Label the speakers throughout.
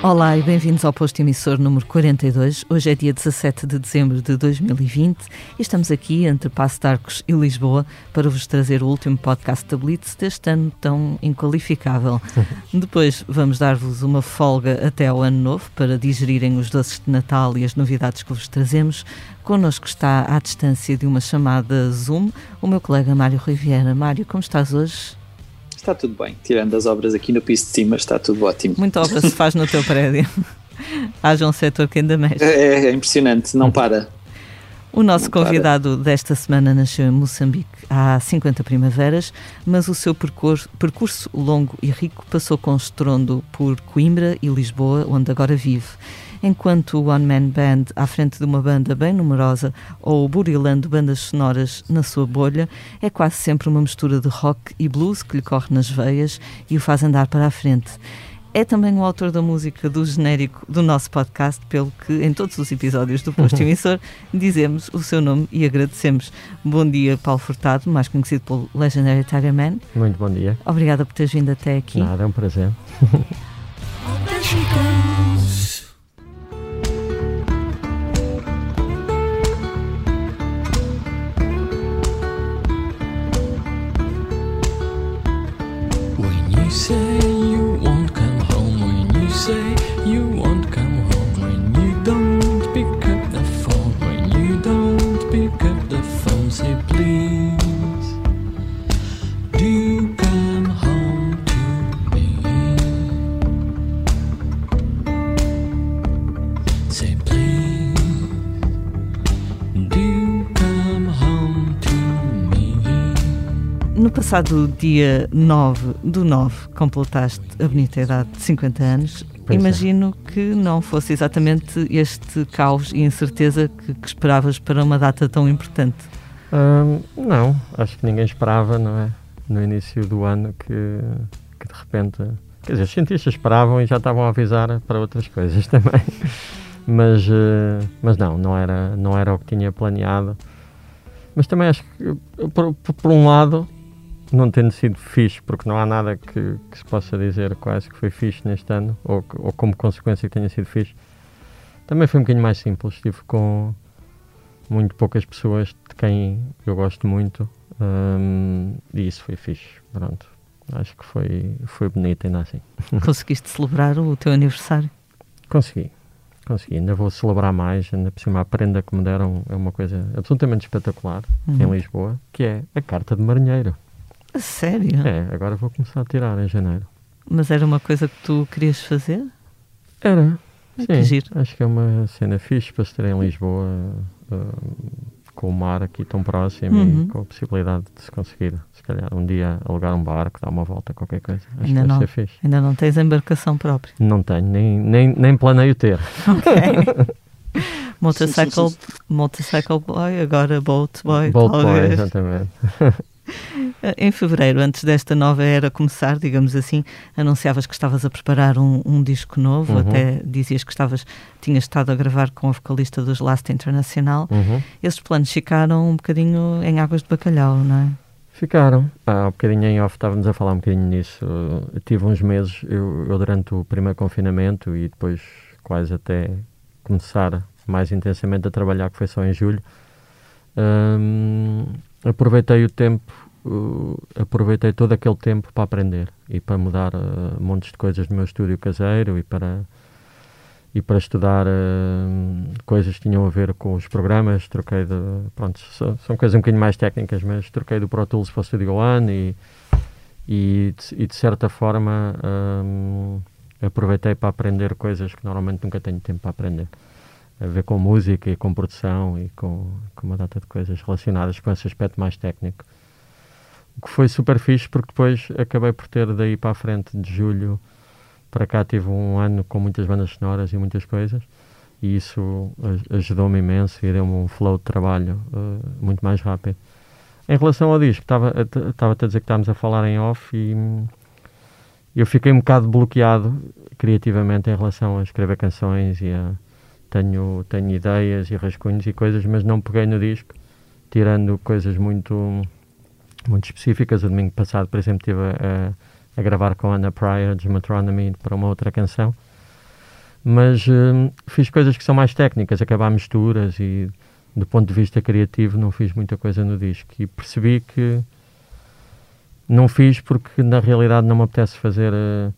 Speaker 1: Olá e bem-vindos ao posto emissor número 42. Hoje é dia 17 de dezembro de 2020 e estamos aqui entre Passo de Arcos e Lisboa para vos trazer o último podcast da Blitz deste ano tão inqualificável. Depois vamos dar-vos uma folga até ao ano novo para digerirem os doces de Natal e as novidades que vos trazemos. Connosco está à distância de uma chamada Zoom o meu colega Mário Riviera. Mário, como estás hoje?
Speaker 2: Está tudo bem, tirando as obras aqui no piso de cima, está tudo ótimo.
Speaker 1: Muita obra se faz no teu prédio. Haja um setor que ainda mexe.
Speaker 2: É, é impressionante, não para.
Speaker 1: O nosso não convidado para. desta semana nasceu em Moçambique há 50 primaveras, mas o seu percurso, percurso longo e rico passou com estrondo por Coimbra e Lisboa, onde agora vive enquanto o One Man Band à frente de uma banda bem numerosa ou burilando bandas sonoras na sua bolha, é quase sempre uma mistura de rock e blues que lhe corre nas veias e o faz andar para a frente. É também o autor da música do genérico do nosso podcast, pelo que em todos os episódios do Posto Emissor dizemos o seu nome e agradecemos. Bom dia, Paulo Furtado, mais conhecido pelo Legendary Tiger Man.
Speaker 3: Muito bom dia.
Speaker 1: Obrigada por teres vindo até aqui.
Speaker 3: Nada, é um prazer.
Speaker 1: say passado dia 9 do 9 completaste a bonita idade de 50 anos. Pois é. Imagino é. que não fosse exatamente este caos e incerteza que, que esperavas para uma data tão importante.
Speaker 3: Hum, não, acho que ninguém esperava, não é? No início do ano que, que de repente. Quer dizer, os cientistas esperavam e já estavam a avisar para outras coisas também. Mas, uh, mas não, não era, não era o que tinha planeado. Mas também acho que, por, por um lado, não tendo sido fixe, porque não há nada que, que, se possa dizer quase que foi fixe neste ano, ou, ou, como consequência que tenha sido fixe, também foi um bocadinho mais simples. Estive com muito poucas pessoas de quem eu gosto muito um, e isso foi fixe. Pronto. Acho que foi, foi bonito ainda assim.
Speaker 1: Conseguiste celebrar o teu aniversário?
Speaker 3: Consegui. Consegui. Ainda vou celebrar mais. Ainda por cima, a prenda que me deram é uma coisa absolutamente espetacular uhum. em Lisboa, que é a carta de marinheiro.
Speaker 1: A sério?
Speaker 3: É, agora vou começar a tirar em janeiro.
Speaker 1: Mas era uma coisa que tu querias fazer?
Speaker 3: Era. É Sim, giro. acho que é uma cena fixe para se ter em Lisboa, uh, com o mar aqui tão próximo uhum. e com a possibilidade de se conseguir, se calhar, um dia alugar um barco, dar uma volta, qualquer coisa. Acho ainda que não, ser fixe.
Speaker 1: Ainda não tens embarcação própria?
Speaker 3: Não tenho, nem, nem, nem planeio ter.
Speaker 1: Ok. motorcycle, motorcycle boy, agora boat boy.
Speaker 3: Boat boy, exatamente.
Speaker 1: Em fevereiro, antes desta nova era começar, digamos assim, anunciavas que estavas a preparar um, um disco novo, uhum. até dizias que estavas, tinhas estado a gravar com a vocalista dos Last Internacional. Uhum. Esses planos ficaram um bocadinho em águas de bacalhau, não é?
Speaker 3: Ficaram. Ah, um bocadinho em off estávamos a falar um bocadinho nisso. Eu tive uns meses, eu, eu durante o primeiro confinamento e depois quase até começar mais intensamente a trabalhar, que foi só em julho, hum, aproveitei o tempo, uh, aproveitei todo aquele tempo para aprender e para mudar uh, montes de coisas no meu estúdio caseiro e para e para estudar uh, coisas que tinham a ver com os programas, troquei de, pronto, são, são, coisas um bocadinho mais técnicas, mas troquei do Pro Tools para o Studio One e, e, de, e de certa forma um, aproveitei para aprender coisas que normalmente nunca tenho tempo para aprender a ver com música e com produção e com, com uma data de coisas relacionadas com esse aspecto mais técnico. Que foi super fixe porque depois acabei por ter daí para a frente de julho para cá tive um ano com muitas bandas sonoras e muitas coisas e isso ajudou-me imenso e deu-me um flow de trabalho uh, muito mais rápido. Em relação ao disco, estava a dizer que estávamos a falar em off e eu fiquei um bocado bloqueado criativamente em relação a escrever canções e a tenho, tenho ideias e rascunhos e coisas, mas não peguei no disco, tirando coisas muito, muito específicas. O domingo passado, por exemplo, estive a, a gravar com a Ana Pryor Metronomy para uma outra canção. mas uh, fiz coisas que são mais técnicas, acabar misturas e do ponto de vista criativo não fiz muita coisa no disco e percebi que não fiz porque na realidade não me apetece fazer uh,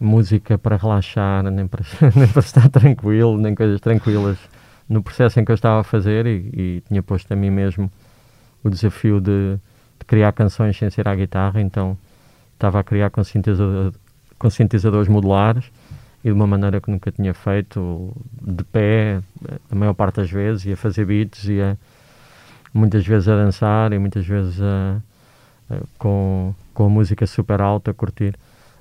Speaker 3: música para relaxar, nem para, nem para estar tranquilo, nem coisas tranquilas no processo em que eu estava a fazer e, e tinha posto a mim mesmo o desafio de, de, criar canções sem ser à guitarra, então estava a criar com, sintetizador, com sintetizadores modulares e de uma maneira que nunca tinha feito, de pé, a maior parte das vezes, ia fazer beats, ia muitas vezes a dançar e muitas vezes a, a, com, com a música super alta a curtir.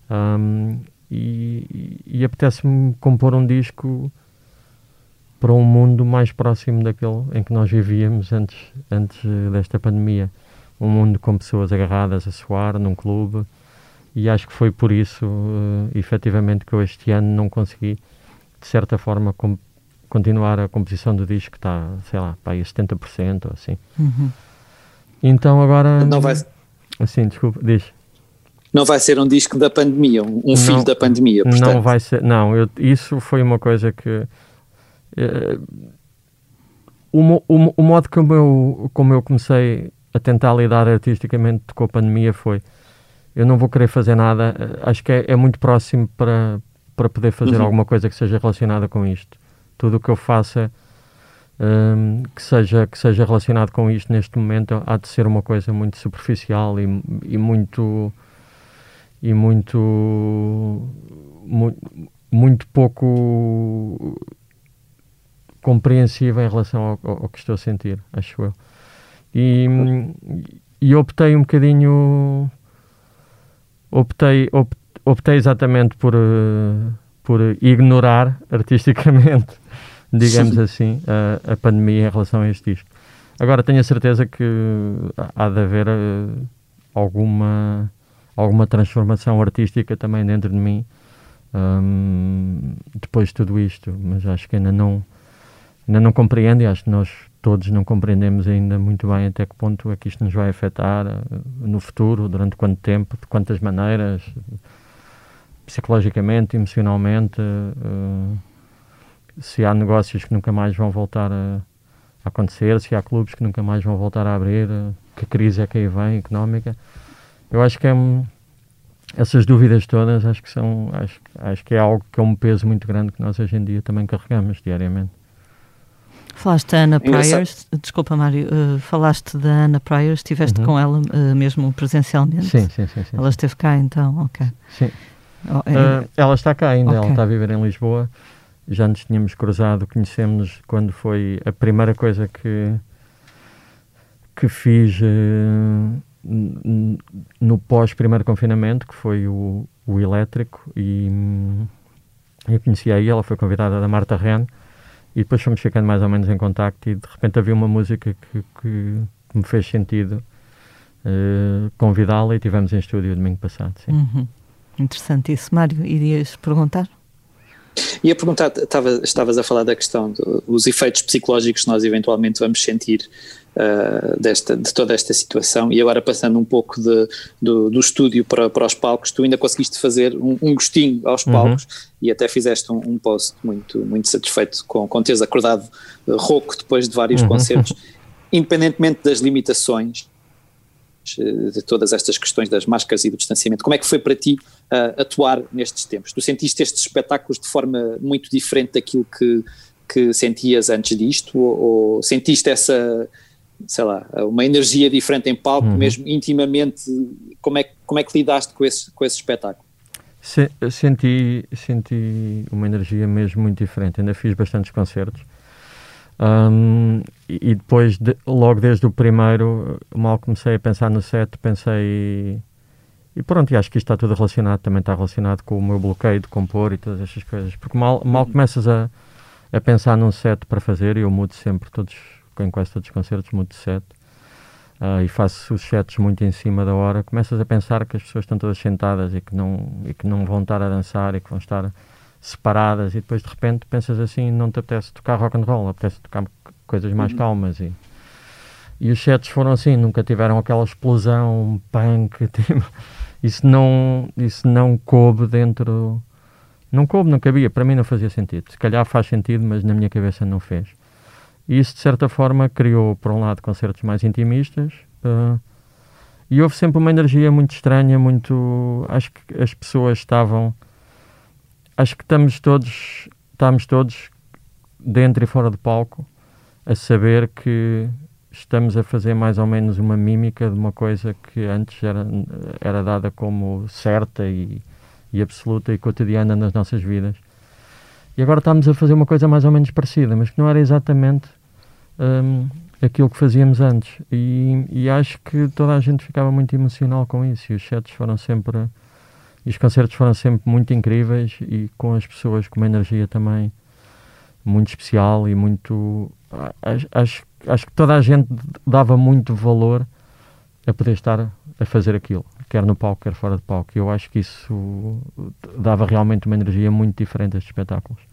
Speaker 3: Um, e, e, apetece-me compor um disco para um mundo mais próximo daquele em que nós vivíamos antes, antes desta pandemia. Um mundo com pessoas agarradas a suar num clube, e acho que foi por isso, uh, efetivamente, que eu este ano não consegui, de certa forma, com, continuar a composição do disco, que está, sei lá, para aí a 70% ou assim.
Speaker 1: Uhum.
Speaker 3: Então agora. Não vai. Assim, desculpa, diz.
Speaker 2: Não vai ser um disco da pandemia, um, um filho da pandemia. Portanto.
Speaker 3: Não vai ser, não, eu, isso foi uma coisa que. Uh, o, o, o modo como eu, como eu comecei a tentar lidar artisticamente com a pandemia foi eu não vou querer fazer nada. Eh, acho que é, é muito próximo para, para poder fazer uhum. alguma coisa que seja relacionada com isto. Tudo o que eu faça um, que, seja, que seja relacionado com isto neste momento há de ser uma coisa muito superficial e, e muito e muito, muito muito pouco compreensível em relação ao, ao, que estou a sentir, acho eu. E, e optei um bocadinho optei, opt, optei exatamente por, uh, por ignorar artisticamente, digamos assim, a, a, pandemia em relação a este disco. Agora tenho a certeza que há de haver uh, alguma, alguma transformação artística também dentro de mim um, depois de tudo isto, mas acho que ainda não, ainda não compreendo e acho que nós todos não compreendemos ainda muito bem até que ponto é que isto nos vai afetar eh, no futuro, durante quanto tempo, de quantas maneiras, psicologicamente, emocionalmente, uh, se há negócios que nunca mais vão voltar a, acontecer, se há clubes que nunca mais vão voltar a abrir, uh, que crise é que aí vem económica. Eu acho que é essas dúvidas todas acho que são acho, acho que é algo que é um peso muito grande que nós hoje em dia também carregamos diariamente.
Speaker 1: Falaste da Ana Pryor, desculpa Mário, uh, falaste da Ana Pryor, estiveste uhum. com ela uh, mesmo presencialmente?
Speaker 3: Sim, sim, sim, sim.
Speaker 1: Ela esteve cá então, ok.
Speaker 3: Sim. Oh, é... uh, ela está cá ainda, okay. ela está a viver em Lisboa. Já nos tínhamos cruzado, conhecemos-nos quando foi a primeira coisa que, que fiz no pós-primeiro confinamento, que foi o, o elétrico, e hum, eu conheci aí, ela foi convidada da Marta Ren e depois fomos ficando mais ou menos em contacto e de repente havia uma música que, que, me fez sentido uh, convidá-la e tivemos em estúdio domingo passado. Sim.
Speaker 1: Uhum. Interessante isso. Mário, irias perguntar?
Speaker 2: Ia perguntar, tava, estavas a falar da questão dos efeitos psicológicos que nós eventualmente vamos sentir uh, desta, de toda esta situação e agora passando um pouco de, do, do estúdio para, para os palcos, tu ainda conseguiste fazer um, um gostinho aos uhum. palcos uhum. e até fizeste um, um, post muito, muito satisfeito com, com teres acordado rouco depois de vários uhum. concertos, independentemente das limitações de todas estas questões das máscaras e do distanciamento. Como é que foi para ti uh, atuar nestes tempos? Tu sentiste estes espetáculos de forma muito diferente daquilo que, que sentias antes disto? Ou, ou sentiste essa, sei lá, uma energia diferente em palco, uhum. mesmo intimamente? Como é, como é que lidaste com esse, com esse espetáculo?
Speaker 3: Se, senti, senti uma energia mesmo muito diferente. Ainda fiz bastantes concertos um, e depois, de, logo desde o primeiro, mal comecei a pensar no set, pensei. E pronto, e acho que isto está tudo relacionado, também está relacionado com o meu bloqueio de compor e todas estas coisas. Porque mal, mal começas a, a pensar num set para fazer, e eu mudo sempre, todos, em quase todos os concertos, mudo de set. Uh, e faço os sets muito em cima da hora, começas a pensar que as pessoas estão todas sentadas e que não, e que não vão estar a dançar e que vão estar separadas e depois de repente pensas assim, não te apetece tocar rock and roll, apetece tocar coisas mais uhum. calmas e, e os sets foram assim, nunca tiveram aquela explosão punk, tipo, isso não, isso não coube dentro Não coube, não cabia, para mim não fazia sentido. Se calhar faz sentido, mas na minha cabeça não fez. E isso, de certa forma, criou, por um lado, concertos mais intimistas. Uh, e houve sempre uma energia muito estranha, muito. Acho que as pessoas estavam. Acho que estamos todos, estamos todos dentro e fora do palco a saber que estamos a fazer mais ou menos uma mímica de uma coisa que antes era, era dada como certa e, e absoluta e cotidiana nas nossas vidas. E agora estamos a fazer uma coisa mais ou menos parecida, mas que não era exatamente um, aquilo que fazíamos antes. E, e, acho que toda a gente ficava muito emocional com isso. E os sets foram sempre. E os concertos foram sempre muito incríveis e com as pessoas com uma energia também muito especial e muito. Acho, acho, que toda a gente dava muito valor a poder estar a fazer aquilo, quer no palco, quer fora de palco. Eu acho que isso dava realmente uma energia muito diferente a estes espetáculos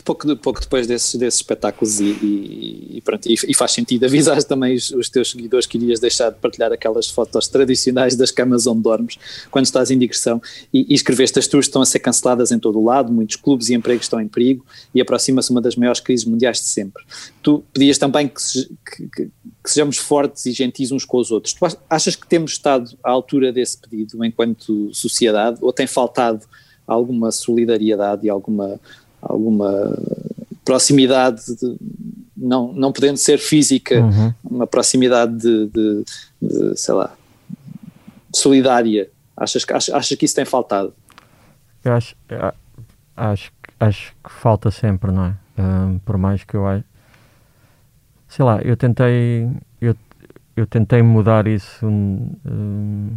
Speaker 2: pouco, pouco depois desses, desses espetáculos e, e, e, pronto, e, e, faz sentido avisar também os, os, teus seguidores que irias deixar de partilhar aquelas fotos tradicionais das camas onde dormes quando estás em digressão e, e escreveste as tuas estão a ser canceladas em todo o lado, muitos clubes e empregos estão em perigo e aproxima-se uma das maiores crises mundiais de sempre. Tu pedias também que, se, que, que, que sejamos fortes e gentis uns com os outros. Tu achas que temos estado à altura desse pedido enquanto sociedade ou tem faltado alguma solidariedade e alguma alguma proximidade, de, não, não podendo ser física, uhum. uma proximidade de, de, de, sei lá, solidária. Achas, achas, achas que isso tem faltado?
Speaker 3: Eu acho, acho, acho que falta sempre, não é? Um, por mais que eu acho. Sei lá, eu tentei. Eu, eu tentei mudar isso um,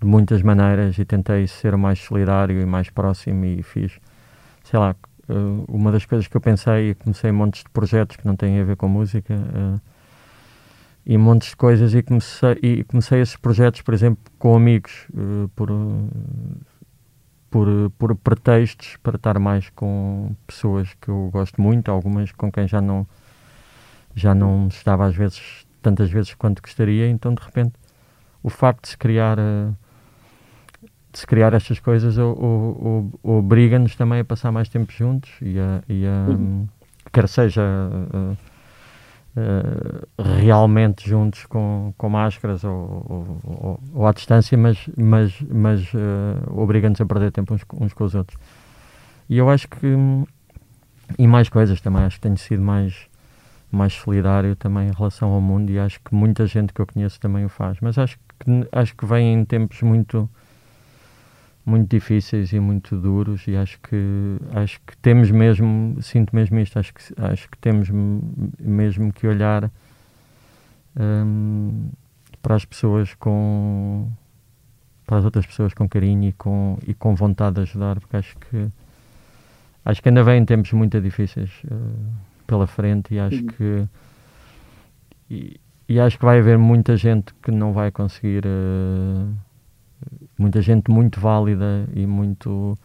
Speaker 3: de muitas maneiras e tentei ser mais solidário e mais próximo e fiz sei lá, eh, uma das coisas que eu pensei e comecei montes de projetos que não têm a ver com música uh, e montes de coisas e comecei, e comecei esses projetos, por exemplo, com amigos uh, por, uh, por, por pretextos para estar mais com pessoas que eu gosto muito, algumas com quem já não já não estava às vezes tantas vezes quanto gostaria, então de repente o facto de se criar de se criar estas coisas obriga-nos também a passar mais tempo juntos e a, e a uhum. quer seja realmente juntos com, com máscaras ou, ou, ou à distância, mas, mas, mas uh, obriga-nos a perder tempo uns, uns, com os outros. E eu acho que, e mais coisas também, acho que tenho sido mais, mais solidário também em relação ao mundo e acho que muita gente que eu conheço também o faz, mas acho que, acho que vem em tempos muito muito difíceis e muito duros e acho que acho que temos mesmo sinto mesmo isto acho que acho que temos mesmo que olhar um, para as pessoas com para as outras pessoas com carinho e com e com vontade de ajudar porque acho que acho que ainda vem tempos muito difíceis uh, pela frente e acho que e, e, acho que vai haver muita gente que não vai conseguir uh, muita gente muito válida e muito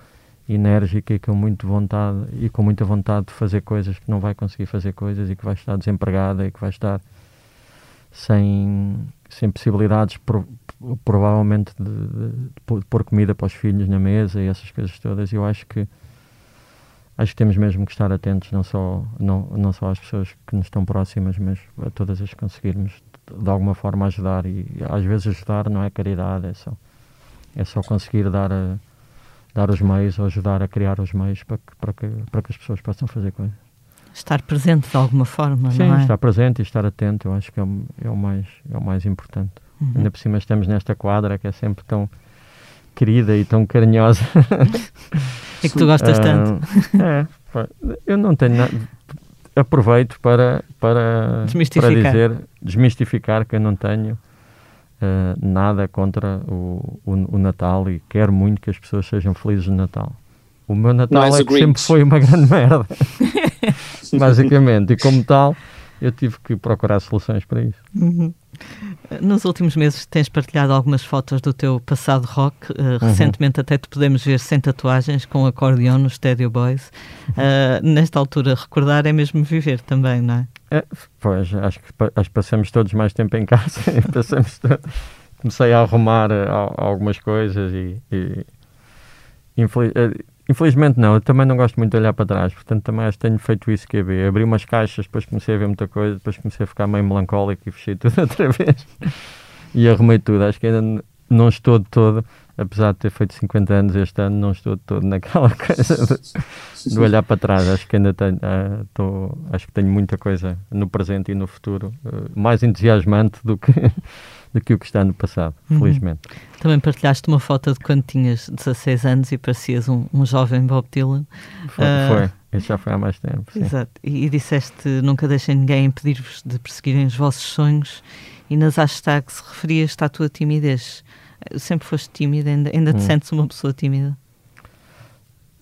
Speaker 3: enérgica e com muito vontade e com muita vontade de fazer coisas que não vai conseguir fazer coisas e que vai estar desempregada e que vai estar sem, sem possibilidades pro, provavelmente de, de, de, pôr comida para os filhos na mesa e essas coisas todas. Eu acho que acho que temos mesmo que estar atentos não só não, não só às pessoas que nos estão próximas mas a todas as que conseguirmos de alguma forma ajudar. E às vezes ajudar não é caridade é só é só conseguir dar, a, dar os meios ou ajudar a criar os meios para que, para que, para que as pessoas possam fazer coisas.
Speaker 1: Estar presente de alguma forma,
Speaker 3: Sim,
Speaker 1: não é?
Speaker 3: estar presente e estar atento, eu acho que é o, é o, mais, é o mais importante. Uhum. Ainda por cima estamos nesta quadra que é sempre tão querida e tão carinhosa.
Speaker 1: É que tu gostas uh, tanto.
Speaker 3: É, eu não tenho nada. Aproveito para, para, para dizer, desmistificar que eu não tenho uh, nada contra o, o, o, Natal e quero muito que as pessoas sejam felizes no Natal. O meu Natal é que sempre foi uma grande merda, basicamente, e como tal, eu tive que procurar soluções para isso.
Speaker 1: Uhum. Nos últimos meses tens partilhado algumas fotos do teu passado rock. Uh, recentemente até te podemos ver sem tatuagens, com acordeão no Stadio Boys. Uh, nesta altura, recordar é mesmo viver também, não é?
Speaker 3: É, pois, acho que, acho que passamos todos mais tempo em casa. passamos comecei a arrumar uh, algumas coisas e, e, infeliz, infelizmente não, eu também não gosto muito de olhar para trás, portanto também acho que tenho feito isso que é ver. Abri umas caixas, depois comecei a ver muita coisa, depois comecei a ficar meio melancólico e fechei tudo outra vez. e arrumei tudo. Acho que ainda não estou de todo, apesar de ter feito 50 anos este ano, não estou de todo naquela coisa de, de olhar para trás. Acho que ainda tenho, uh, tô, acho que tenho muita coisa no presente e no futuro, uh, mais entusiasmante do que do que o que está no passado, uhum. felizmente.
Speaker 1: Também partilhaste uma foto de quando tinhas 16 anos e parecias um, um jovem Bob Dylan.
Speaker 3: Foi, uh, foi. Isso já foi há mais tempo.
Speaker 1: Sim. Exato. E, e disseste nunca deixem ninguém impedir-vos de perseguirem os vossos sonhos e nas hashtags referias-te à tua timidez. Sempre foste tímida, ainda, ainda te hum. sentes uma pessoa tímida?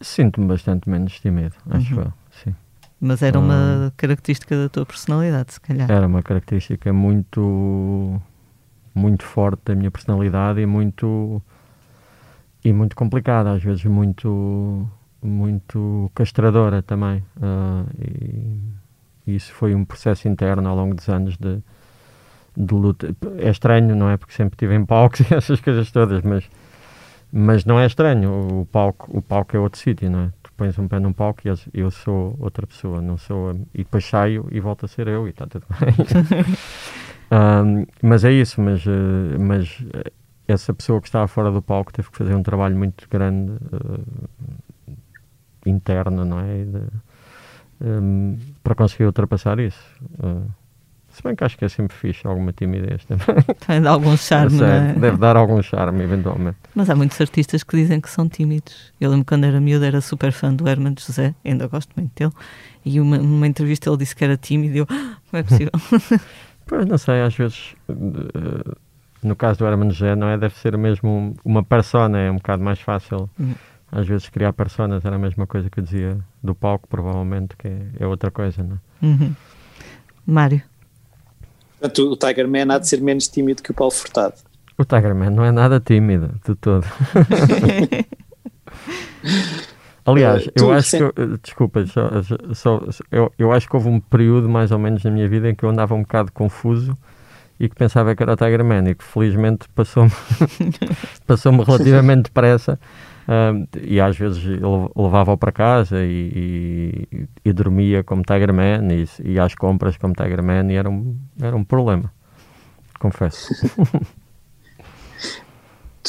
Speaker 3: Sinto-me bastante menos tímido, acho uhum. eu, sim.
Speaker 1: Mas era uma hum. característica da tua personalidade, se calhar.
Speaker 3: Era uma característica muito muito forte da minha personalidade e muito e muito complicada, às vezes muito muito castradora também. Uh, e isso foi um processo interno ao longo dos anos de, de luta. É estranho, não é? Porque sempre estive em palcos e essas coisas todas, mas, mas não é estranho. O palco, o palco é outro sítio, não é? Tu pões um pé num palco e eu sou outra pessoa, não sou. E depois saio e volto a ser eu e está tudo bem. um, mas é isso, mas, uh, mas essa pessoa que estava fora do palco teve que fazer um trabalho muito grande uh, interno, não é? De, um, para conseguir ultrapassar isso. Uh, se bem que acho que é sempre fixe alguma timidez também.
Speaker 1: Tem algum charme, não é?
Speaker 3: Deve dar algum charme, eventualmente.
Speaker 1: Mas há muitos artistas que dizem que são tímidos. Eu lembro quando era miúdo, era super fã do Herman José, ainda gosto muito dele, e uma, numa entrevista ele disse que era tímido e eu, ah, como é possível?
Speaker 3: pois, não sei, às vezes, uh, no caso do Herman José, não é? Deve ser mesmo uma persona, é um bocado mais fácil. Uhum. Às vezes criar personas era a mesma coisa que eu dizia do palco, provavelmente, que é, é outra coisa, não é?
Speaker 1: Uhum. Mário?
Speaker 2: Portanto, o Tiger Man há de ser menos tímido que o Paulo Furtado.
Speaker 3: O Tiger Man não é nada tímido, de todo. Aliás, uh, eu acho sempre... que. Eu, desculpa, só, só, eu, eu acho que houve um período, mais ou menos, na minha vida em que eu andava um bocado confuso e que pensava que era o Tiger Man e que felizmente passou-me passou relativamente depressa e às vezes levava-o para casa e, e, e, dormia como Tiger Man e, e às compras como Tiger Man e era um, era um problema, confesso.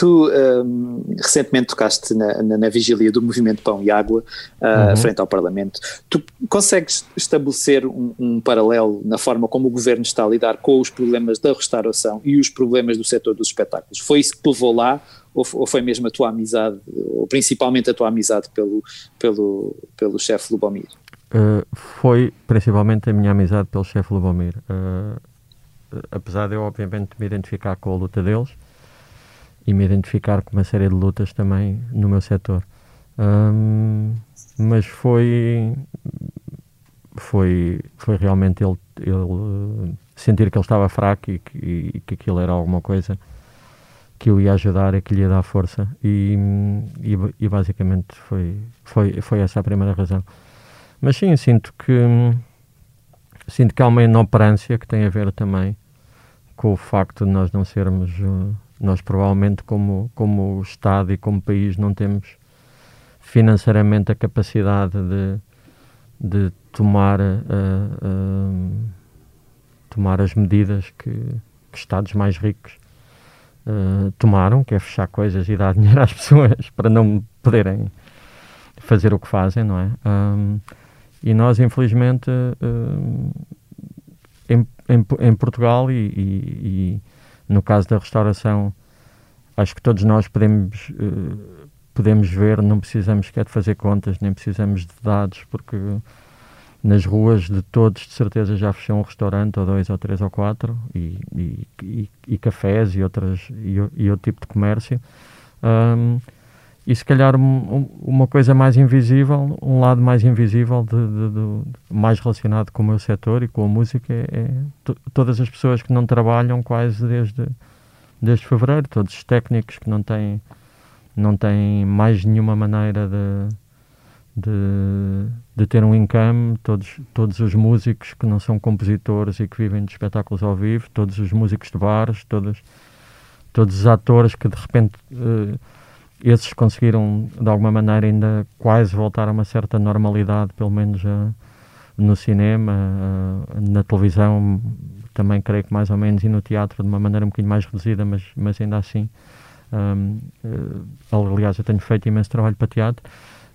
Speaker 2: Tu um, recentemente tocaste na, na, na, vigília do movimento Pão e Água, uh, uhum. frente ao Parlamento. Tu consegues estabelecer um, um, paralelo na forma como o governo está a lidar com os problemas da restauração e os problemas do setor dos espetáculos? Foi isso que te levou lá ou, ou foi mesmo a tua amizade, ou principalmente a tua amizade pelo, pelo, pelo chefe Lubomir?
Speaker 3: Uh, foi principalmente a minha amizade pelo chefe Lubomir. Uh, apesar de eu, obviamente, me identificar com a luta deles e me identificar com uma série de lutas também no meu setor. Um, mas foi foi foi realmente ele, ele sentir que ele estava fraco e que, e que aquilo era alguma coisa que eu ia ajudar, é que lhe ia dar força e, e, e, basicamente foi, foi, foi essa a primeira razão. Mas sim, sinto que sinto que há uma inoperância que tem a ver também com o facto de nós não sermos, uh, nós provavelmente como, como Estado e como país não temos financeiramente a capacidade de, de tomar, uh, uh, tomar as medidas que, que Estados mais ricos uh, tomaram, que é fechar coisas e dar dinheiro às pessoas para não poderem fazer o que fazem, não é? Um, e nós, infelizmente, uh, em, em, em, Portugal e, e, e, no caso da restauração, acho que todos nós podemos, uh, podemos ver, não precisamos sequer de fazer contas, nem precisamos de dados, porque nas ruas de todos, de certeza, já fechou um restaurante, ou dois, ou três, ou quatro, e, e, e, e cafés e, outras, e, outro tipo de comércio. Um, e se calhar um, uma coisa mais invisível, um lado mais invisível, de, de, de, mais relacionado com o meu setor e com a música, é, é todas as pessoas que não trabalham quase desde, desde fevereiro, todos os técnicos que não têm, não têm mais nenhuma maneira de de, de ter um income, todos, todos os músicos que não são compositores e que vivem de espetáculos ao vivo, todos os músicos de bares, todos, todos os atores que de repente uh, esses conseguiram, de alguma maneira, ainda quase voltar a uma certa normalidade, pelo menos uh, no cinema, uh, na televisão, também creio que mais ou menos, e no teatro de uma maneira um bocadinho mais reduzida, mas, mas ainda assim. Um, uh, aliás, eu tenho feito imenso trabalho para teatro,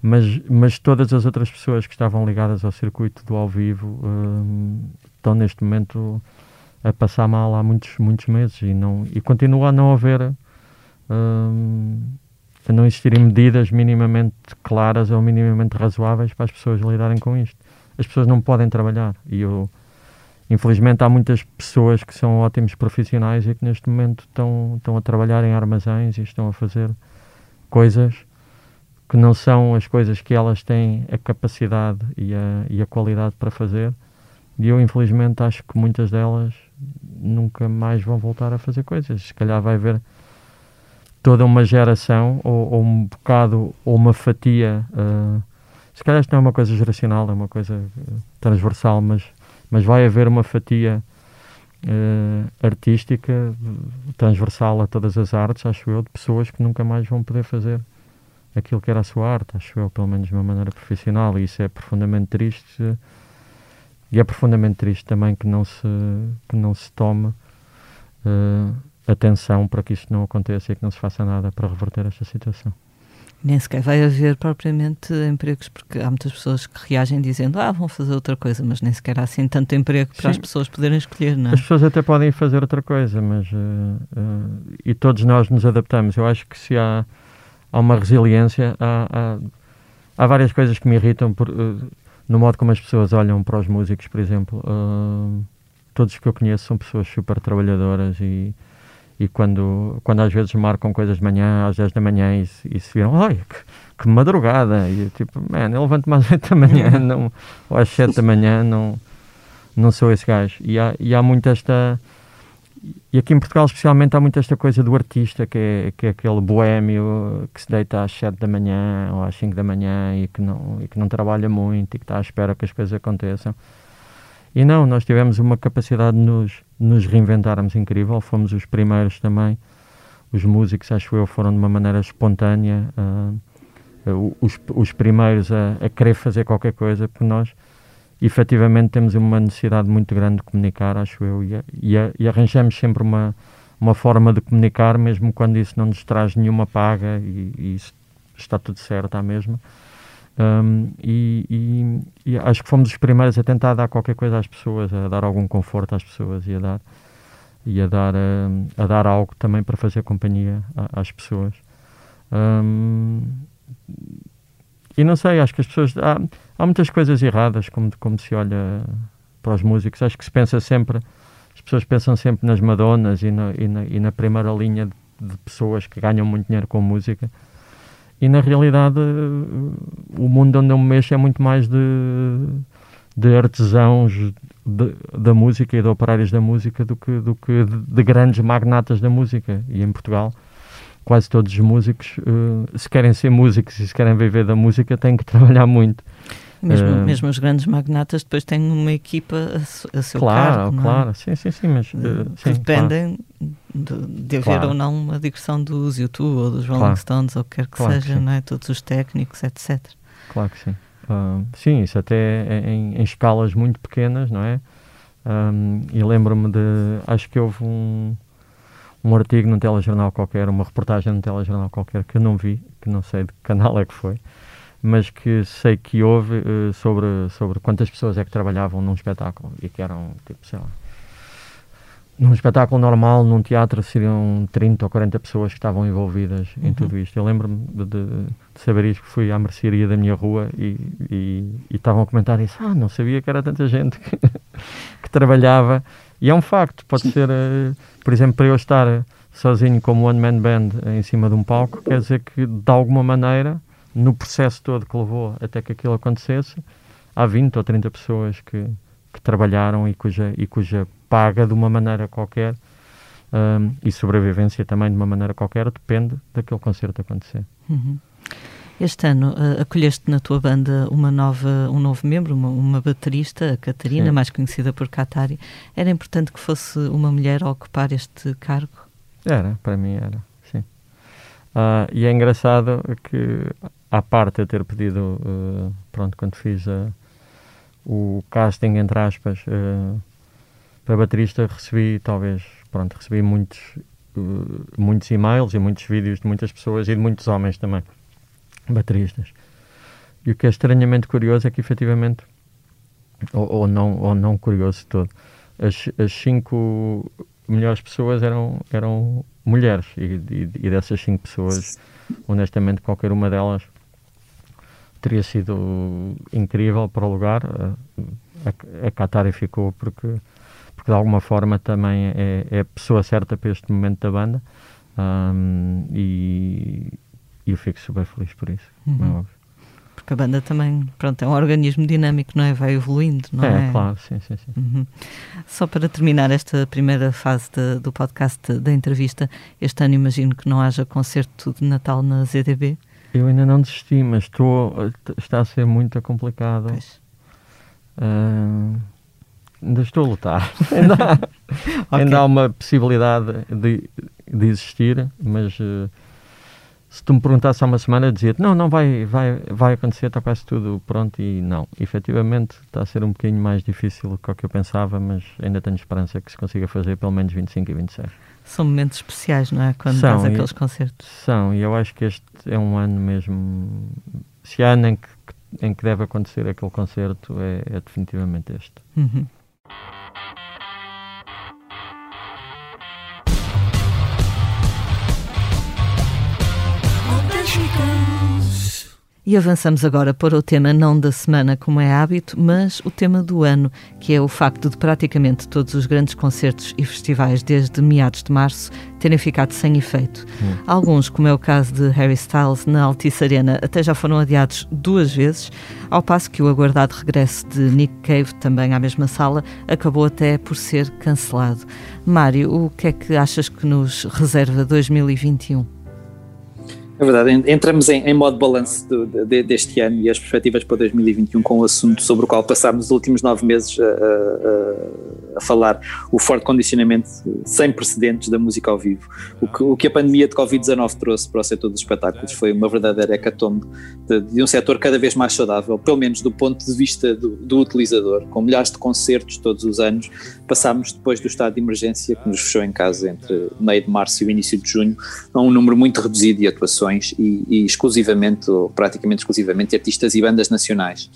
Speaker 3: mas, mas todas as outras pessoas que estavam ligadas ao circuito do ao vivo um, estão neste momento a passar mal há muitos, muitos meses e, não, e continua a não haver. Um, a não existirem medidas minimamente claras ou minimamente razoáveis para as pessoas lidarem com isto. As pessoas não podem trabalhar e eu, infelizmente há muitas pessoas que são ótimos profissionais e que neste momento estão, estão a trabalhar em armazéns e estão a fazer coisas que não são as coisas que elas têm a capacidade e a, e a qualidade para fazer e eu infelizmente acho que muitas delas nunca mais vão voltar a fazer coisas. Se calhar vai haver toda uma geração ou, ou um bocado ou uma fatia uh, se calhar isto não é uma coisa geracional é uma coisa eh, transversal mas, mas vai haver uma fatia uh, artística transversal a todas as artes acho eu, de pessoas que nunca mais vão poder fazer aquilo que era a sua arte, acho eu, pelo menos de uma maneira profissional. E isso é profundamente triste e é profundamente triste também que não se, que não se tome uh, atenção para que isto não aconteça e que não se faça nada para reverter esta situação.
Speaker 1: Nem sequer vai haver propriamente empregos, porque há muitas pessoas que reagem dizendo ah, vão fazer outra coisa, mas nem sequer há assim tanto emprego para Sim. as pessoas poderem escolher, não é?
Speaker 3: As pessoas até podem fazer outra coisa, mas uh, uh, e todos nós nos adaptamos. Eu acho que se há, há uma resiliência, há, há, há várias coisas que me irritam por, uh, no modo como as pessoas olham para os músicos, por exemplo. todos que eu conheço são pessoas super trabalhadoras e e quando, quando às vezes marcam coisas de manhã, às 10 da manhã, e, e se viram, olha, que, que, madrugada, e eu tipo, man, eu levanto mais às 8 da manhã, não, ou às 7 da manhã, não, não sou esse gajo. E há, e há muito esta. E aqui em Portugal, especialmente, há muito esta coisa do artista, que é, que é aquele boémio que se deita às 7 da manhã ou às 5 da manhã e que, não, e que não trabalha muito e que está à espera que as coisas aconteçam. E não, nós tivemos uma capacidade de nos, nos reinventarmos incrível, fomos os primeiros também, os músicos, acho eu, foram de uma maneira espontânea, uh, os, os primeiros a, a, querer fazer qualquer coisa, porque nós. Efetivamente temos uma necessidade muito grande de comunicar, acho eu, e, e, e arranjamos sempre uma, uma forma de comunicar, mesmo quando isso não nos traz nenhuma paga e, e está tudo certo à mesma. Um, e, e, e, acho que fomos os primeiros a tentar dar qualquer coisa às pessoas, a dar algum conforto às pessoas e a dar, e a dar, a, a dar algo também para fazer companhia às pessoas. Um, e não sei, acho que as pessoas. Há, há muitas coisas erradas como, como se olha para os músicos. Acho que se pensa sempre, as pessoas pensam sempre nas Madonas e na, e na, e na primeira linha de, de pessoas que ganham muito dinheiro com música e na realidade o mundo onde eu me mexo é muito mais de, de artesãos da música e de operários da música do que, do que de, de, grandes magnatas da música. E em Portugal, quase todos os músicos, uh, se querem ser músicos e se querem viver da música, têm que trabalhar muito.
Speaker 1: Mesmo, uh, mesmo os grandes magnatas depois têm uma equipa a, a seu
Speaker 3: claro,
Speaker 1: cargo.
Speaker 3: Claro, claro, sim, sim, sim, mas uh, sim,
Speaker 1: dependem claro. de, de, haver claro. ou não uma digressão dos YouTube ou dos Rolling. Stones ou o que quer que seja, que não é? Todos os técnicos, etc.
Speaker 3: Claro que sim. Uh, sim, isso até é em, em, escalas muito pequenas, não é? Um, e lembro-me de. Acho que houve um, um artigo num telejornal qualquer, uma reportagem num telejornal qualquer que eu não vi, que não sei de que canal é que foi, mas que sei que houve uh, sobre, sobre quantas pessoas é que trabalhavam num espetáculo e que eram, tipo, sei lá, num espetáculo normal, num teatro, seriam 30 ou 40 pessoas que estavam envolvidas uhum. em tudo isto. Eu lembro-me de, de, de, saber isto, que fui à mercearia da minha rua e, e, e estavam a comentar isso. Ah, não sabia que era tanta gente que, que trabalhava. E é um facto, pode ser, uh, por exemplo, para eu estar sozinho como One Man Band em cima de um palco, quer dizer que de alguma maneira no processo todo que levou até que aquilo acontecesse, há 20 ou 30 pessoas que, que trabalharam e cuja, e cuja paga de uma maneira qualquer um, e sobrevivência também de uma maneira qualquer depende daquele concerto acontecer.
Speaker 1: Uhum. Este ano uh, acolheste na tua banda uma nova, um novo membro, uma, uma baterista, a Catarina, Sim. mais conhecida por Katari. Era importante que fosse uma mulher a ocupar este cargo?
Speaker 3: Era, para mim era. Uh, e é engraçado que, à parte eu ter pedido, uh, pronto, quando fiz uh, o casting, entre aspas, para baterista, recebi, talvez, pronto, recebi muitos, muitos e-mails e muitos vídeos de muitas pessoas e de muitos homens também, bateristas. E o que é estranhamente curioso é que, efetivamente, ou, ou não, ou não curioso todo, as, as cinco melhores pessoas eram, eram mulheres e, e, e, dessas cinco pessoas, honestamente, qualquer uma delas teria sido incrível para o lugar. A, a, a Qatari ficou porque, porque de alguma forma também é, é a pessoa certa para este momento da banda um, e, e eu fico super feliz por isso. Uhum. É
Speaker 1: porque a banda também, pronto, é um organismo dinâmico, não é? Vai evoluindo, não é?
Speaker 3: É, claro, sim, sim, sim.
Speaker 1: Uhum. Só para terminar esta primeira fase de, do podcast da entrevista, este ano imagino que não haja concerto de Natal na ZDB.
Speaker 3: Eu ainda não desisti, mas estou, está a ser muito complicado. Pois. Uh, ainda estou a lutar. ainda, há, okay. ainda há uma possibilidade de, de existir, mas uh, se tu me perguntasse há uma semana, dizia-te, não, não, vai, vai, vai acontecer, está quase tudo pronto e não. Efetivamente está a ser um bocadinho mais difícil do que o que eu pensava, mas ainda tenho esperança que se consiga fazer pelo menos 25 e 26.
Speaker 1: São momentos especiais, não é? Quando são, faz aqueles concertos.
Speaker 3: São, e eu acho que este é um ano mesmo. Se há ano em que, em que deve acontecer aquele concerto, é, é definitivamente este.
Speaker 1: Uhum. E avançamos agora para o tema não da semana, como é hábito, mas o tema do ano, que é o facto de praticamente todos os grandes concertos e festivais desde meados de março terem ficado sem efeito. Hum. Alguns, como é o caso de Harry Styles na Altice Arena, até já foram adiados duas vezes, ao passo que o aguardado regresso de Nick Cave, também à mesma sala, acabou até por ser cancelado. Mário, o que é que achas que nos reserva 2021?
Speaker 2: É verdade, entramos em, em modo balanço de, deste ano e as perspectivas para 2021 com o assunto sobre o qual passámos os últimos nove meses a, a, a, falar, o forte condicionamento sem precedentes da música ao vivo. O que, o que a pandemia de Covid-19 trouxe para o setor dos espetáculos foi uma verdadeira hecatombe de, de, um setor cada vez mais saudável, pelo menos do ponto de vista do, do utilizador, com milhares de concertos todos os anos. Passámos depois do estado de emergência que nos fechou em casa entre meio de março e o início de junho a um número muito reduzido de atuações e, e, exclusivamente, ou praticamente exclusivamente, artistas e bandas nacionais.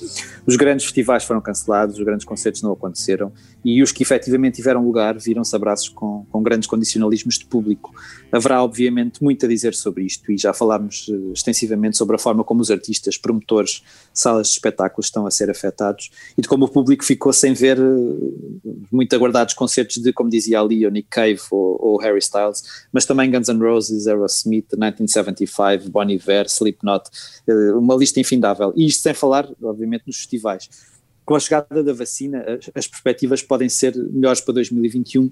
Speaker 2: Os grandes festivais foram cancelados, os grandes concertos não aconteceram e os que efetivamente tiveram lugar viram-se abraços com, com grandes condicionalismos de público. Haverá, obviamente, muito a dizer sobre isto e já falámos uh, extensivamente sobre a forma como os artistas, promotores, salas de espetáculos estão a ser afetados e de como o público ficou sem ver uh, muito aguardados concertos de, como dizia ali, o Nick Cave ou, ou Harry Styles, mas também Guns N' Roses, Aerosmith, 1975 Five, Bon Iver, Slipknot, eh, uma lista infindável. E isto sem falar, obviamente, nos festivais. Com a chegada da vacina, as perspectivas podem ser melhores para 2021,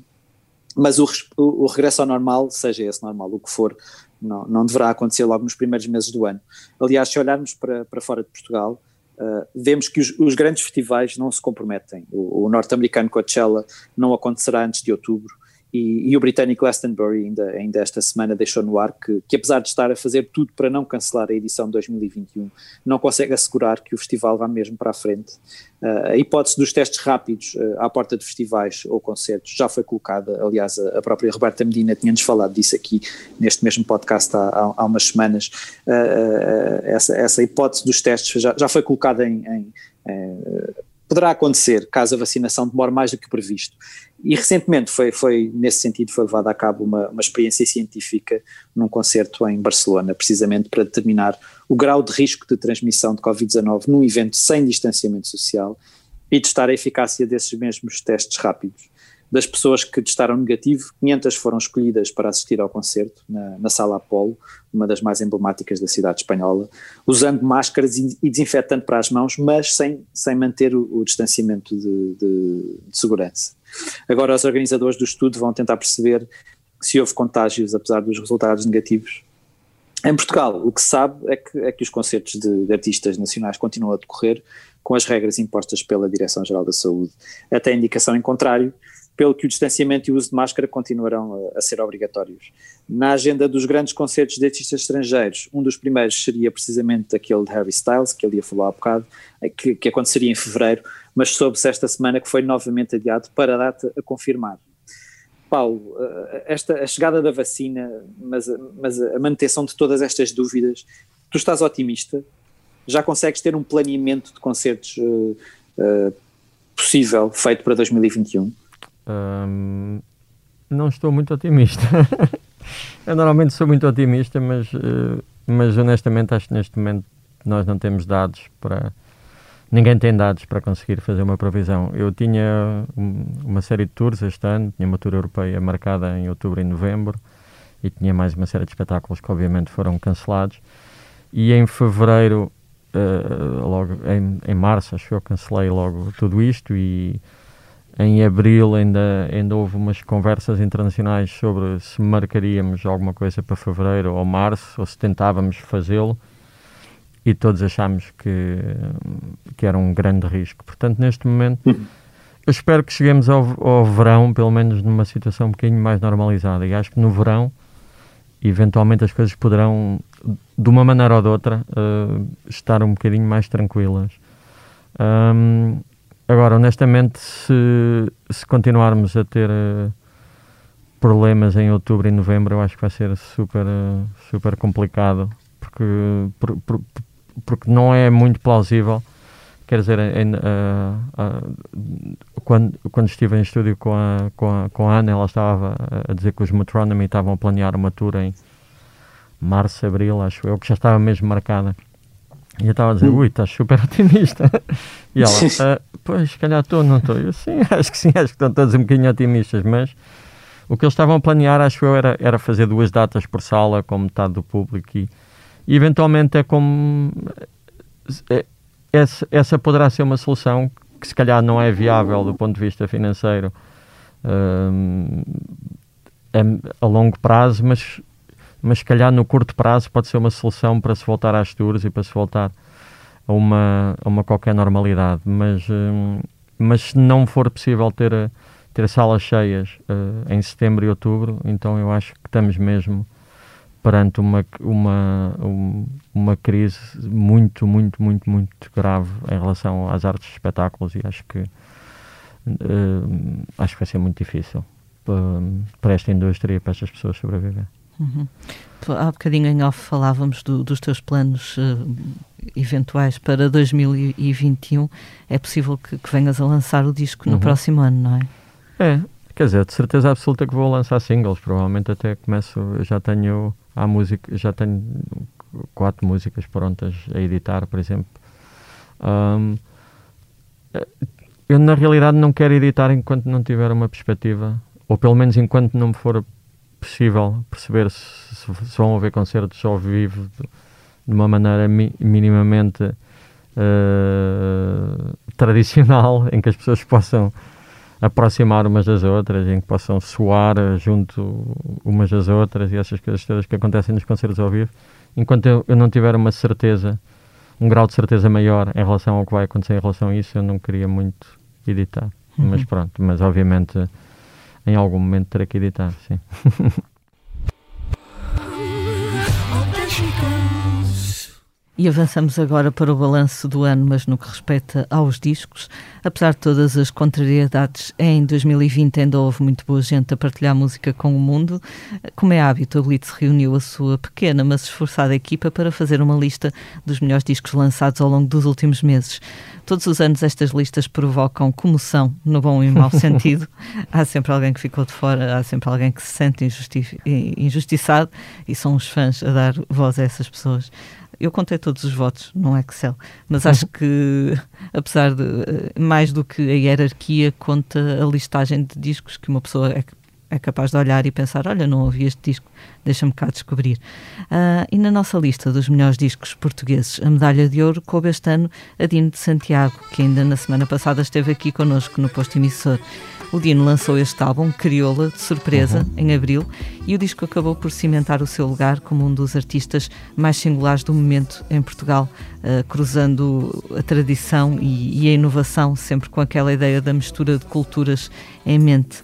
Speaker 2: mas o, o, regresso ao normal, seja esse normal, o que for, não, não deverá acontecer logo nos primeiros meses do ano. Aliás, se olharmos para, para fora de Portugal, Uh, vemos que os, os, grandes festivais não se comprometem. O, o norte-americano Coachella não acontecerá antes de outubro. E, e, o britânico Glastonbury ainda, ainda esta semana deixou no ar que, que, apesar de estar a fazer tudo para não cancelar a edição de 2021, não consegue assegurar que o festival vá mesmo para a frente. Uh, a hipótese dos testes rápidos uh, à porta de festivais ou concertos já foi colocada, aliás a, a própria Roberta Medina tinha-nos falado disso aqui neste mesmo podcast há, há, há umas semanas, uh, essa, essa hipótese dos testes já, já foi colocada em, em poderá acontecer caso a vacinação demore mais do que o previsto. E recentemente foi, foi nesse sentido, foi levada a cabo uma, uma experiência científica num concerto em Barcelona, precisamente para determinar o grau de risco de transmissão de Covid-19 num evento sem distanciamento social e testar a eficácia desses mesmos testes rápidos. Das pessoas que testaram negativo, 500 foram escolhidas para assistir ao concerto na, na Sala Apolo, uma das mais emblemáticas da cidade espanhola, usando máscaras e, e desinfetante para as mãos, mas sem, sem manter o, o distanciamento de, de, de segurança. Agora, os organizadores do estudo vão tentar perceber se houve contágios, apesar dos resultados negativos. Em Portugal, o que se sabe é que, é que os concertos de, de artistas nacionais continuam a decorrer com as regras impostas pela Direção-Geral da Saúde. Até indicação em contrário, pelo que o distanciamento e o uso de máscara continuarão a, a ser obrigatórios. Na agenda dos grandes concertos de artistas estrangeiros, um dos primeiros seria precisamente aquele de Harry Styles, que ele ia falar há bocado, que, que aconteceria em fevereiro, mas soube-se esta semana que foi novamente adiado para a data a confirmar. Paulo, eh, esta, a chegada da vacina, mas, mas a manutenção de todas estas dúvidas, tu estás otimista? Já consegues ter um planeamento de concertos uh, uh, possível feito para 2021? Um,
Speaker 3: não estou muito otimista. Eu normalmente sou muito otimista, mas, mas honestamente acho que neste momento nós não temos dados para ninguém tem dados para conseguir fazer uma previsão. Eu tinha uma série de tours este ano, tinha uma tour europeia marcada em outubro e novembro e tinha mais uma série de espetáculos que obviamente foram cancelados. E em fevereiro, uh, logo em, em março, acho que eu cancelei logo tudo isto e em abril ainda, ainda houve umas conversas internacionais sobre se marcaríamos alguma coisa para fevereiro ou março ou se tentávamos fazê-lo e todos achámos que, que era um grande risco. Portanto, neste momento, eu espero que cheguemos ao, ao verão, pelo menos numa situação um bocadinho mais normalizada. E acho que no verão, eventualmente, as coisas poderão, de uma maneira ou de outra, uh, estar um bocadinho mais tranquilas. Um, agora, honestamente, se, se continuarmos a ter. Uh, problemas em outubro e novembro, eu acho que vai ser super, uh, super complicado porque por, por, porque não é muito plausível. Quer dizer, em, uh, quando, quando estive em estúdio com a, com, a, com a Ana, ela estava a dizer que os Metronomy estavam a planear uma tour em março, abril, acho eu, que já estava mesmo marcada. E eu estava a dizer, ui, estás super otimista. E ela, uh, pois, se calhar estou, não estou. Eu, sim, acho que sim, acho que estão todos um bocadinho otimistas, mas o que eles estavam a planear, acho eu, era, era fazer duas datas por sala com metade do público e e eventualmente é como é, essa, essa poderá ser uma solução que se calhar não é viável do ponto de vista financeiro um, a, a, longo prazo, mas, mas se calhar no curto prazo pode ser uma solução para se voltar às tours e para se voltar a uma, a uma qualquer normalidade. Mas, um, mas se não for possível ter, ter salas cheias uh, em setembro e outubro, então eu acho que estamos mesmo perante uma, uma, uma crise muito, muito, muito, muito grave em relação às artes de espetáculos e acho que uh, acho que vai ser muito difícil para, para esta indústria e para estas pessoas sobreviver.
Speaker 1: Uhum. Há bocadinho em off falávamos do, dos teus planos uh, eventuais para 2021. É possível que, que, venhas a lançar o disco no uhum. próximo ano, não é?
Speaker 3: É, quer dizer, de certeza absoluta que vou lançar singles. Provavelmente até começo, já tenho há música, já tenho quatro músicas prontas a editar, por exemplo. Um, eu na realidade não quero editar enquanto não tiver uma perspectiva, ou pelo menos enquanto não for possível perceber se, se, se vão haver concertos ao vivo de, de uma maneira mi, minimamente uh, tradicional, em que as pessoas possam aproximar umas das outras, em que possam soar junto umas das outras e essas coisas todas que acontecem nos concertos ao vivo, enquanto eu, eu não tiver uma certeza, um grau de certeza maior em relação ao que vai acontecer em relação a isso, eu não queria muito editar. Uhum. Mas pronto, mas obviamente em algum momento terei que editar, sim.
Speaker 1: E avançamos agora para o balanço do ano, mas no que respeita aos discos. Apesar de todas as contrariedades, em 2020 ainda houve muito boa gente a partilhar música com o mundo. Como é hábito, a Blitz reuniu a sua pequena, mas esforçada equipa para fazer uma lista dos melhores discos lançados ao longo dos últimos meses. Todos os anos estas listas provocam comoção, no bom e mau sentido. há sempre alguém que ficou de fora, há sempre alguém que se sente injusti injustiçado e são os fãs a dar voz a essas pessoas. Eu contei todos os votos num Excel, mas acho uhum. que, apesar de eh, mais do que a hierarquia, conta a listagem de discos que uma pessoa é é capaz de olhar e pensar: olha, não ouvi este disco, deixa-me cá descobrir. Uh, e na nossa lista dos melhores discos portugueses, a medalha de ouro coube este ano a Dino de Santiago, que ainda na semana passada esteve aqui connosco no posto emissor. O Dino lançou este álbum, Crioula, de surpresa, uhum. em abril, e o disco acabou por cimentar o seu lugar como um dos artistas mais singulares do momento em Portugal, uh, cruzando a tradição e, e a inovação, sempre com aquela ideia da mistura de culturas em mente.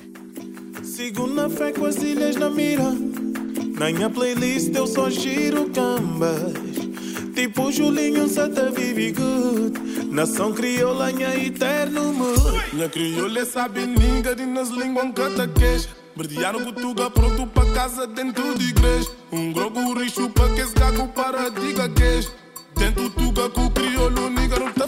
Speaker 1: Sigo na fé com as ilhas na mira. Na minha playlist eu só giro cambas. Tipo Julinho Santa Vivi Good. Nação crioula, minha eterno mood. Minha crioula sabe ninga de nas línguas canta queixa. Verdearam Gutuga pronto para casa dentro de igreja. Um grogo rixo para que esse gago para diga queixa. Dentro tuga com o crioulo, niga não tá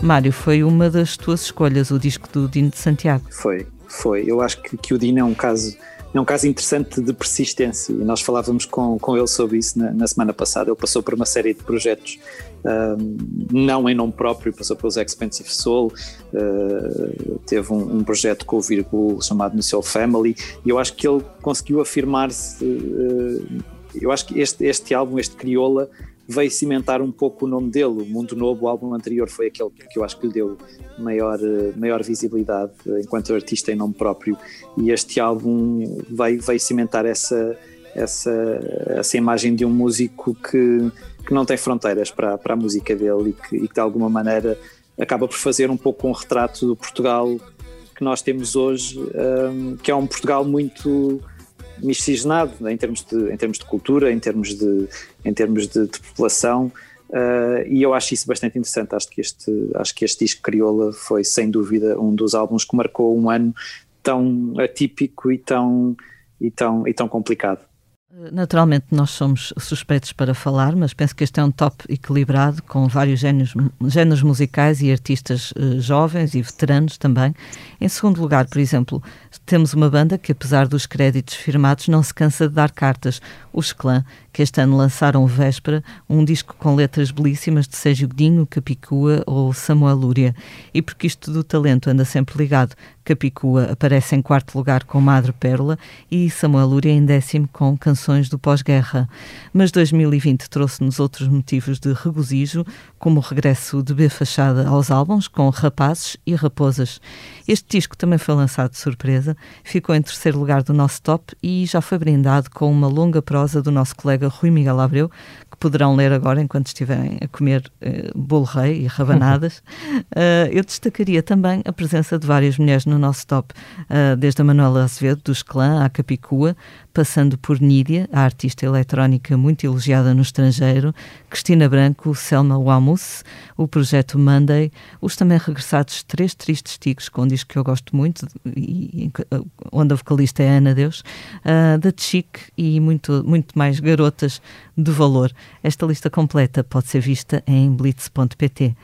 Speaker 1: Mário, foi uma das tuas escolhas, o disco do Dino de Santiago.
Speaker 2: Foi, foi. Eu acho que, que o Dino é um caso é um caso interessante de persistência e nós falávamos com, com ele sobre isso na, na semana passada. Ele passou por uma série de projetos, um, não em nome próprio, passou pelos Expensive Soul, uh, teve um, um, projeto com o Virgul chamado No Seu Family e eu acho que ele conseguiu afirmar-se. Uh, eu acho que este, este álbum, este Crioula, veio cimentar um pouco o nome dele. O Mundo Novo, o álbum anterior, foi aquele que eu acho que lhe deu maior, maior visibilidade enquanto artista em nome próprio. E este álbum veio, veio cimentar essa, essa, essa imagem de um músico que, que não tem fronteiras para, para a música dele e que, e que de alguma maneira acaba por fazer um pouco um retrato do Portugal que nós temos hoje, um, que é um Portugal muito miscigenado né, em termos de, em termos de cultura, em termos de, em termos de, de população. Uh, e eu acho isso bastante interessante. Acho que, este, acho que este disco Crioula foi, sem dúvida, um dos álbuns que marcou um ano tão atípico e tão, e tão, e tão complicado.
Speaker 1: Naturalmente, nós somos suspeitos para falar, mas penso que este é um top equilibrado, com vários géneros, géneros musicais e artistas uh, jovens e veteranos também. Em segundo lugar, por exemplo, temos uma banda que, apesar dos créditos firmados, não se cansa de dar cartas. Os Clã, que este ano lançaram Véspera, um disco com letras belíssimas de Sérgio Godinho, Capicua ou Samuel Lúria. E porque isto do talento anda sempre ligado, Capicua aparece em quarto lugar com Madre Pérola e Samuel Lúria em décimo com Canções do Pós-Guerra. Mas 2020 trouxe-nos outros motivos de regozijo, como o regresso de B Fachada aos álbuns, com Rapazes e Raposas. Este disco também foi lançado de surpresa, ficou em terceiro lugar do nosso top e já foi brindado com uma longa prosa do nosso colega Rui Miguel Abreu, que poderão ler agora enquanto estiverem a comer uh, bolo rei e rabanadas. Uh, eu destacaria também a presença de várias mulheres no nosso top, uh, desde a Manuela Azevedo, dos Clã, à Capicua, passando por Nídia, a artista eletrónica muito elogiada no estrangeiro, Cristina Branco, Selma Wamus, o projeto Monday, os também regressados Três Tristes Tigres, com um disco que eu gosto muito, e, onde a vocalista é Ana Deus, uh, da Chic e muito, muito mais garotas de valor. Esta lista completa pode ser vista em blitz.pt.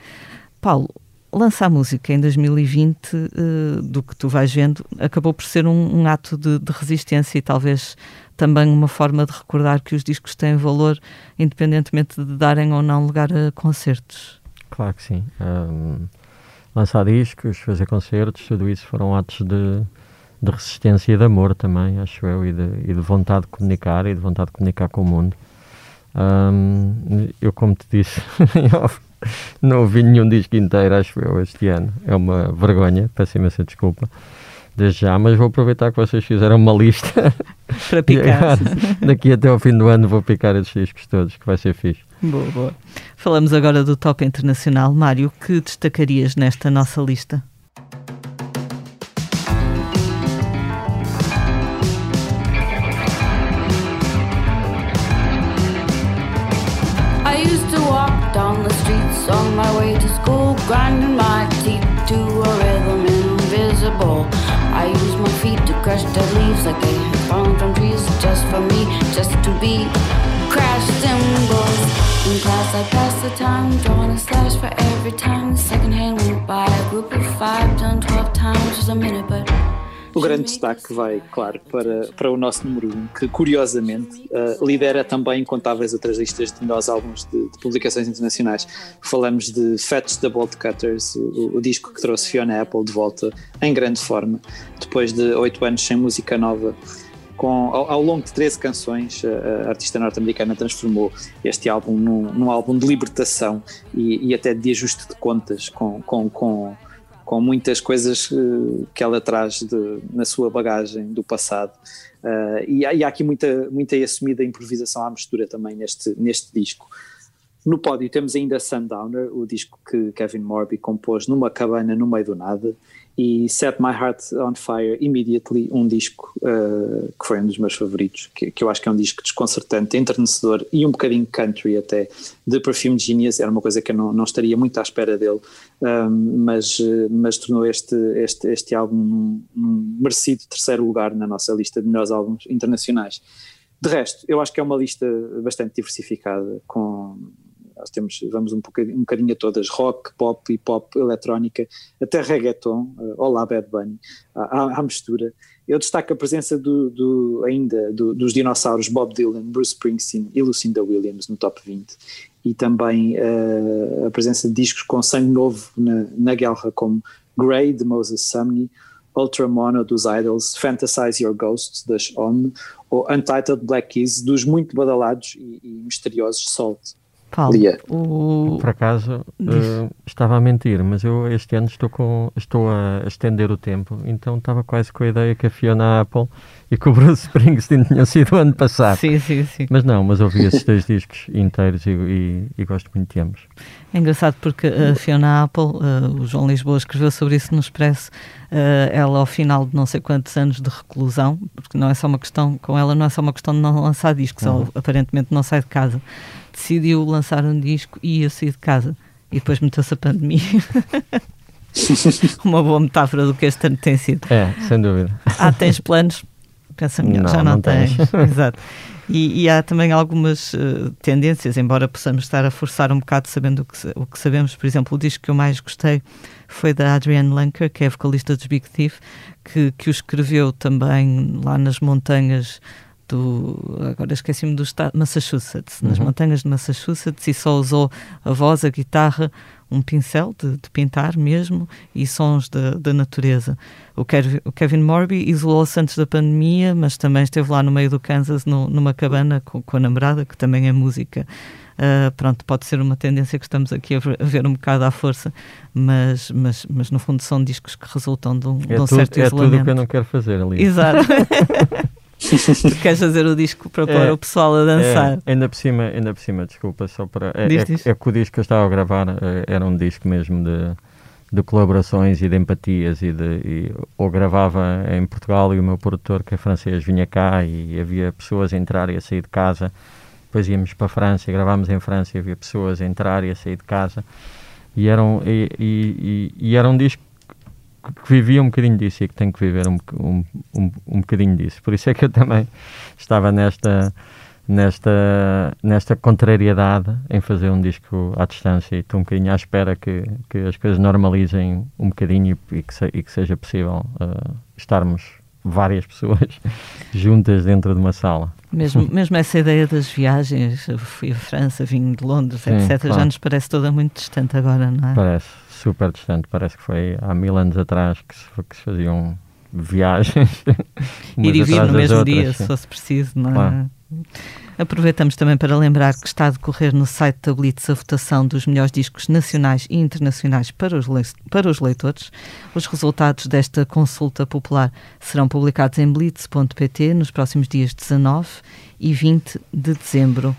Speaker 1: Paulo, lançar música em 2020, uh, eh, do que tu vais vendo, acabou por ser um, um ato de, de, resistência e talvez também uma forma de recordar que os discos têm valor, independentemente de darem ou não lugar a concertos.
Speaker 3: Claro que sim. Um, lançar discos, fazer concertos, tudo isso foram atos de, de resistência e de amor também, acho eu, e de, e de vontade de comunicar e de vontade de comunicar com o mundo. Um, eu, como te disse, não ouvi nenhum disco inteiro, acho eu, este ano. É uma vergonha, peço imensa desculpa desde já, mas vou aproveitar que vocês fizeram uma lista
Speaker 1: para picar.
Speaker 3: Daqui até ao fim do ano vou picar esses discos todos, que vai ser fixe.
Speaker 1: Boa, boa. Falamos agora do top internacional. Mário, que destacarias nesta nossa lista? Time, drawing a slash for every time second hand went by. A group of five done twelve times was a minute, but
Speaker 2: O grande destaque vai, claro, para, para o nosso número 1, um, que curiosamente uh, lidera também incontáveis outras listas de melhores álbuns de, de, publicações internacionais. Falamos de Fetch the Bolt Cutters, o, o, disco que trouxe Fiona Apple de volta em grande forma, depois de oito anos sem música nova. Com, ao, ao, longo de 13 canções, a, artista norte-americana transformou este álbum num, num álbum de libertação e, e, até de ajuste de contas com, com, com com muitas coisas eh, que ela traz de, na sua bagagem do passado. Uh, e, há, e, há, aqui muita, muita assumida improvisação à mistura também neste, neste disco. No pódio temos ainda Sundowner, o disco que Kevin Morby compôs numa cabana no meio do nada, e Set My Heart on Fire Immediately, um disco uh, que foi um dos meus favoritos, que, que, eu acho que é um disco desconcertante, enternecedor e um bocadinho country até, de Perfume Genius, era uma coisa que eu não, não estaria muito à espera dele, um, mas, mas tornou este, este, este álbum um, um merecido terceiro lugar na nossa lista de melhores álbuns internacionais. De resto, eu acho que é uma lista bastante diversificada, com nós temos, vamos um bocadinho, um bocadinho a todas, rock, pop, hip hop, eletrónica, até reggaeton, uh, olá Bad Bunny, à, mistura. Eu destaco a presença do, do ainda do, dos dinossauros Bob Dylan, Bruce Springsteen e Lucinda Williams no top 20 e também uh, a presença de discos com sangue novo na, na guerra como Grey de Moses Sumney, Ultra Mono dos Idols, Fantasize Your Ghosts das OM ou Untitled Black Keys dos muito badalados e, e misteriosos Salt.
Speaker 1: Paulo, o...
Speaker 3: Por acaso uh, estava a mentir, mas eu este ano estou, com, estou a estender o tempo, então estava quase com a ideia que a Fiona Apple e que o Bruce Springsteen tinham sido o ano passado.
Speaker 1: Sim, sim, sim.
Speaker 3: Mas não, mas ouvi esses dois discos inteiros e, e, e, gosto muito de ambos.
Speaker 1: É engraçado porque a Fiona Apple, uh, o João Lisboa escreveu sobre isso no Expresso, uh, ela ao final de não sei quantos anos de reclusão, porque não é só uma questão, com ela não é só uma questão de não lançar discos, uhum. ela aparentemente não sai de casa decidiu lançar um disco e ia sair de casa. E depois meteu-se a pandemia. Uma boa metáfora do que este ano tem sido.
Speaker 3: É, sem dúvida.
Speaker 1: Ah, tens planos? Pensa melhor, não, já não, não tens. Exato. E, e, há também algumas uh, tendências, embora possamos estar a forçar um bocado sabendo o que, o que sabemos. Por exemplo, o disco que eu mais gostei foi da Adrienne Lanker, que é vocalista dos Big Thief, que, que o escreveu também lá nas montanhas do. Agora esqueci-me do estado. Massachusetts, uhum. nas montanhas de Massachusetts, e só usou a voz, a guitarra, um pincel de, de pintar mesmo e sons da natureza. O Kevin, o Kevin Morby isolou-se antes da pandemia, mas também esteve lá no meio do Kansas, no, numa cabana com, com, a namorada, que também é música. Uh, pronto, pode ser uma tendência que estamos aqui a ver, a ver, um bocado à força, mas, mas, mas no fundo são discos que resultam de um,
Speaker 3: é
Speaker 1: de um tudo, certo
Speaker 3: é
Speaker 1: isolamento.
Speaker 3: É tudo o que eu não quero fazer ali.
Speaker 1: Exato. tu queres fazer o disco para pôr é, o pessoal a dançar.
Speaker 3: É, ainda por cima, ainda por cima, desculpa, só para. É, diz, é, diz. é que o disco que eu estava a gravar é, era um disco mesmo de, de colaborações e de empatias e de e, ou gravava em Portugal e o meu produtor que é francês vinha cá e havia pessoas a entrar e a sair de casa depois íamos para a França e gravámos em França e havia pessoas a entrar e a sair de casa e era um, e, e, e era um disco que vivia um bocadinho disso e que tem que viver um, um, um, um bocadinho disso. Por isso é que eu também estava nesta, nesta, nesta contrariedade em fazer um disco à distância e estou um bocadinho à espera que, que as coisas normalizem um bocadinho e, e, que, se, e que, seja possível uh, estarmos várias pessoas juntas dentro de uma sala.
Speaker 1: Mesmo, mesmo essa ideia das viagens, fui à França, vim de Londres, Sim, etc., claro. já nos parece toda muito distante agora, não é?
Speaker 3: Parece super distante. Parece que foi há mil anos atrás que se, que se faziam viagens.
Speaker 1: Ir e vir no mesmo outras, dia, sim. se fosse preciso, não é? Claro. Aproveitamos também para lembrar que está a decorrer no site da Blitz a votação dos melhores discos nacionais e internacionais para os, para os leitores. Os resultados desta consulta popular serão publicados em blitz.pt nos próximos dias 19 e 20 de dezembro.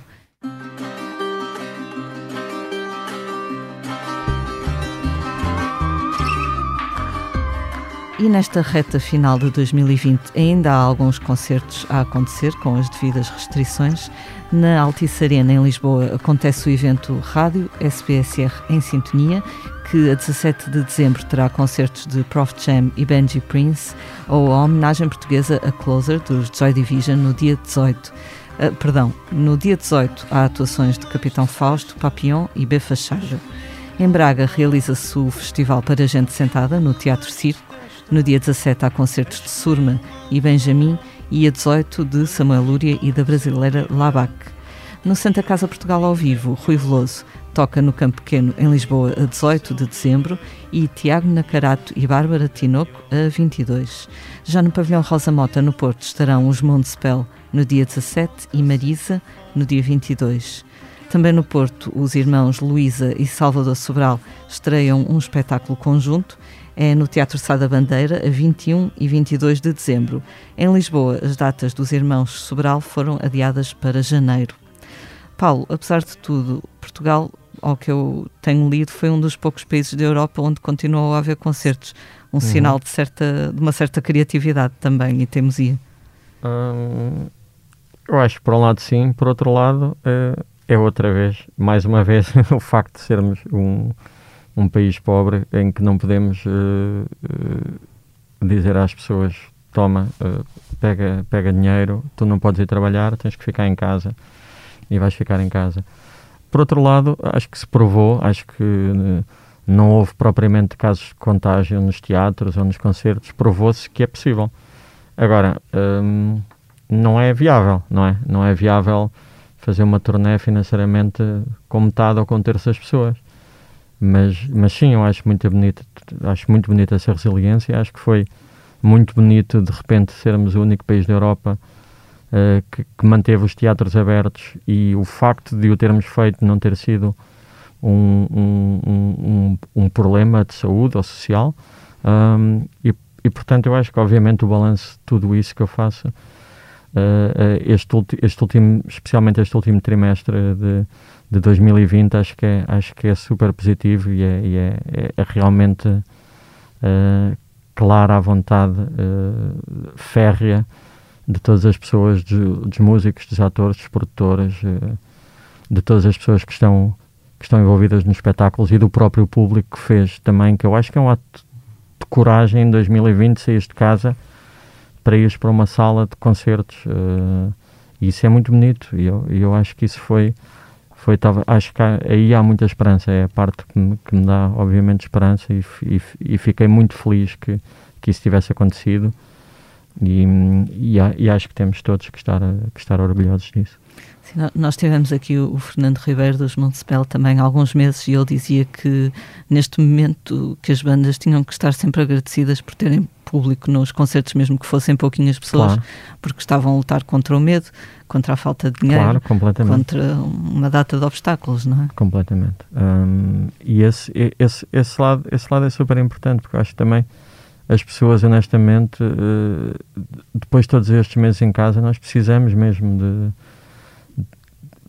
Speaker 1: E nesta reta final de 2020 ainda há alguns concertos a acontecer com as devidas restrições. Na Altice Arena, em Lisboa, acontece o evento Rádio SBSR em Sintonia, que a 17 de dezembro terá concertos de Prof Jam e Benji Prince, ou a homenagem portuguesa a Closer, dos Joy Division, no dia 18. Uh, ah, perdão, no dia 18 há atuações de Capitão Fausto, Papillon e Befa Charge. Em Braga realiza-se o Festival para Gente Sentada, no Teatro Circo, No dia 17 há concertos de Surma e Benjamin e a 18 de Samuel Lúria e da brasileira Labac. No Santa Casa Portugal ao vivo, Rui Veloso toca no Campo Pequeno, em Lisboa, a 18 de dezembro, e Tiago Nacarato e Bárbara Tinoco, a 22. Já no Pavilhão Rosa Mota, no Porto, estarão os Montespel no dia 17 e Marisa no dia 22. Também no Porto, os irmãos Luísa e Salvador Sobral estreiam um espetáculo conjunto. É no Teatro Sá da Bandeira, a 21 e 22 de dezembro. Em Lisboa, as datas dos irmãos Sobral foram adiadas para janeiro. Paulo, apesar de tudo, Portugal ao que eu tenho lido, foi um dos poucos países da Europa onde continuou a haver concertos. Um uhum. sinal de, certa, de uma certa criatividade também e teimosia.
Speaker 3: Hum, eu acho que por um lado sim, por outro lado é, é outra vez, mais uma vez, o facto de sermos um, um país pobre em que não podemos uh, uh, dizer às pessoas toma, uh, pega, pega dinheiro, tu não podes ir trabalhar, tens que ficar em casa e vais ficar em casa. Por outro lado, acho que se provou, acho que não houve propriamente casos de contágio nos teatros ou nos concertos, provou-se que é possível. Agora, hum, não é viável, não é? Não é viável fazer uma turnê financeiramente com metade ou com um das pessoas. Mas, mas sim, eu acho muito bonito, acho muito bonita essa resiliência, acho que foi muito bonito de repente sermos o único país da Europa uh, que, que, manteve os teatros abertos e o facto de o termos feito não ter sido um, um, um, um problema de saúde ou social. Um, e, e, portanto, eu acho que, obviamente, o balanço de tudo isso que eu faço, uh, este, este último, especialmente este último trimestre de, de 2020, acho que é, acho que é super positivo e é, e é, é, é realmente uh, clara a vontade uh, férrea de todas as pessoas, de, dos músicos, dos atores, dos produtores, eh, de todas as pessoas que estão, que estão envolvidas nos espetáculos e do próprio público que fez também, que eu acho que é um ato de coragem em 2020 sair de casa para ir para uma sala de concertos e isso é muito bonito e eu, eu acho que isso foi foi tava, acho que há, aí há muita esperança é a parte que me, que me dá obviamente esperança e, e, e, fiquei muito feliz que, que isso tivesse acontecido e, e, e, acho que temos todos que estar, que estar orgulhosos disso.
Speaker 1: Nós tivemos aqui o, Fernando Ribeiro dos Montespel também há alguns meses e ele dizia que neste momento que as bandas tinham que estar sempre agradecidas por terem público nos concertos, mesmo que fossem pouquinhas pessoas, claro. porque estavam a lutar contra o medo, contra a falta de dinheiro,
Speaker 3: claro,
Speaker 1: contra uma data de obstáculos, não é?
Speaker 3: Completamente. Um, e esse, esse, esse, lado, esse lado é super importante, porque eu acho que também as pessoas, honestamente, uh, depois de todos estes meses em casa, nós precisamos mesmo de.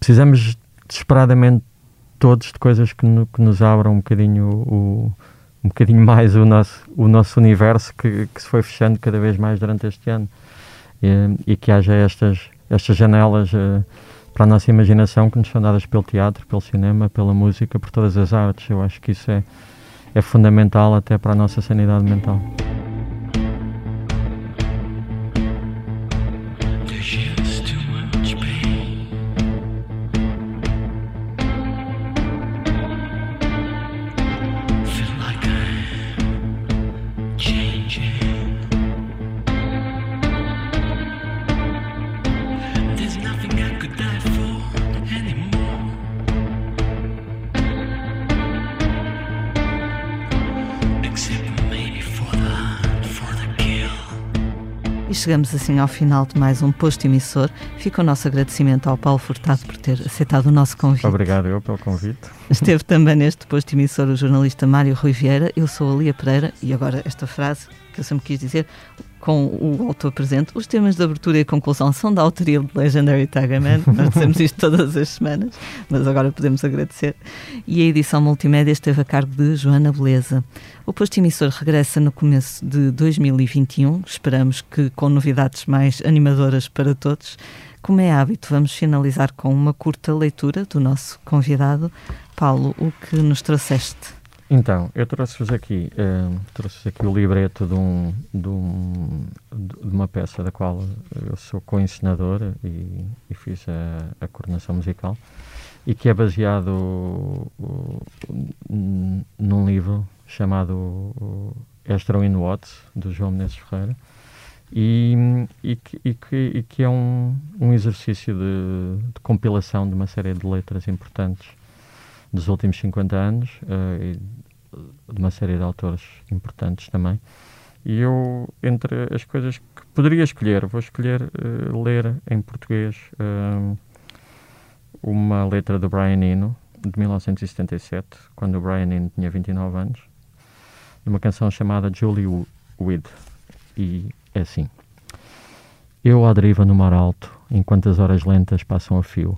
Speaker 3: Precisamos desesperadamente todos de coisas que, no, que nos abram um bocadinho o, um bocadinho mais o nosso, o nosso universo que, que se foi fechando cada vez mais durante este ano e, e que haja estas, estas janelas uh, para a nossa imaginação que nos são dadas pelo teatro, pelo cinema, pela música, por todas as artes. Eu acho que isso é, é fundamental até para a nossa sanidade mental.
Speaker 1: Chegamos assim ao final de mais um posto emissor. Fica o nosso agradecimento ao Paulo Furtado por ter aceitado o nosso convite.
Speaker 3: Obrigado eu pelo convite.
Speaker 1: Esteve também neste posto emissor o jornalista Mário Rui Vieira. Eu sou a Lia Pereira e agora esta frase que eu sempre quis dizer com o autor presente. Os temas de abertura e conclusão são da autoria de Legendary Tiger Man. Nós dizemos isto todas as semanas, mas agora podemos agradecer. E a edição multimédia esteve a cargo de Joana Beleza. O posto emissor regressa no começo de 2021. Esperamos que com novidades mais animadoras para todos. Como é hábito, vamos finalizar com uma curta leitura do nosso convidado. Paulo, o que nos trouxeste?
Speaker 3: Então, eu trouxe-vos aqui, uh, trouxe aqui o libreto de, um, de, um, de, uma peça da qual eu sou co-encenador e, e, fiz a, a, coordenação musical e que é baseado uh, num livro chamado Esther in Watts, do João Menezes Ferreira, e, e, que, e, que, e que é um, um exercício de, de, compilação de uma série de letras importantes dos últimos 50 anos, uh, e de uma série de autores importantes também. E eu, entre as coisas que poderia escolher, vou escolher uh, ler em português uh, uma letra do Brian Eno, de 1977, quando o Brian Eno tinha 29 anos, de uma canção chamada Julie Weed. E é assim. Eu à deriva no mar alto, enquanto as horas lentas passam a fio.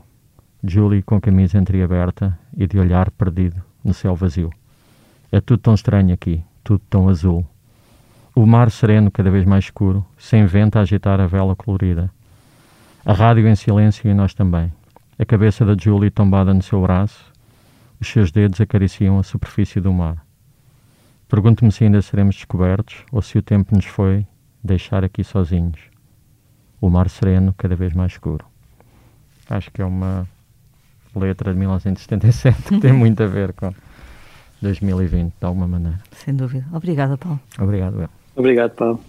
Speaker 3: Julie com a camisa entreaberta e de olhar perdido no céu vazio. É tudo tão estranho aqui, tudo tão azul. O mar sereno cada vez mais escuro, sem vento a agitar a vela colorida. A rádio em silêncio e nós também. A cabeça da Julie tombada no seu braço, os seus dedos acariciam a superfície do mar. Pergunto-me se ainda seremos descobertos ou se o tempo nos foi deixar aqui sozinhos. O mar sereno cada vez mais escuro. Acho que é uma letra de 1977 que tem muito a ver com 2020, de alguma maneira.
Speaker 1: Sem dúvida. Obrigada, Paulo.
Speaker 3: Obrigado, eu.
Speaker 2: Obrigado, Paulo.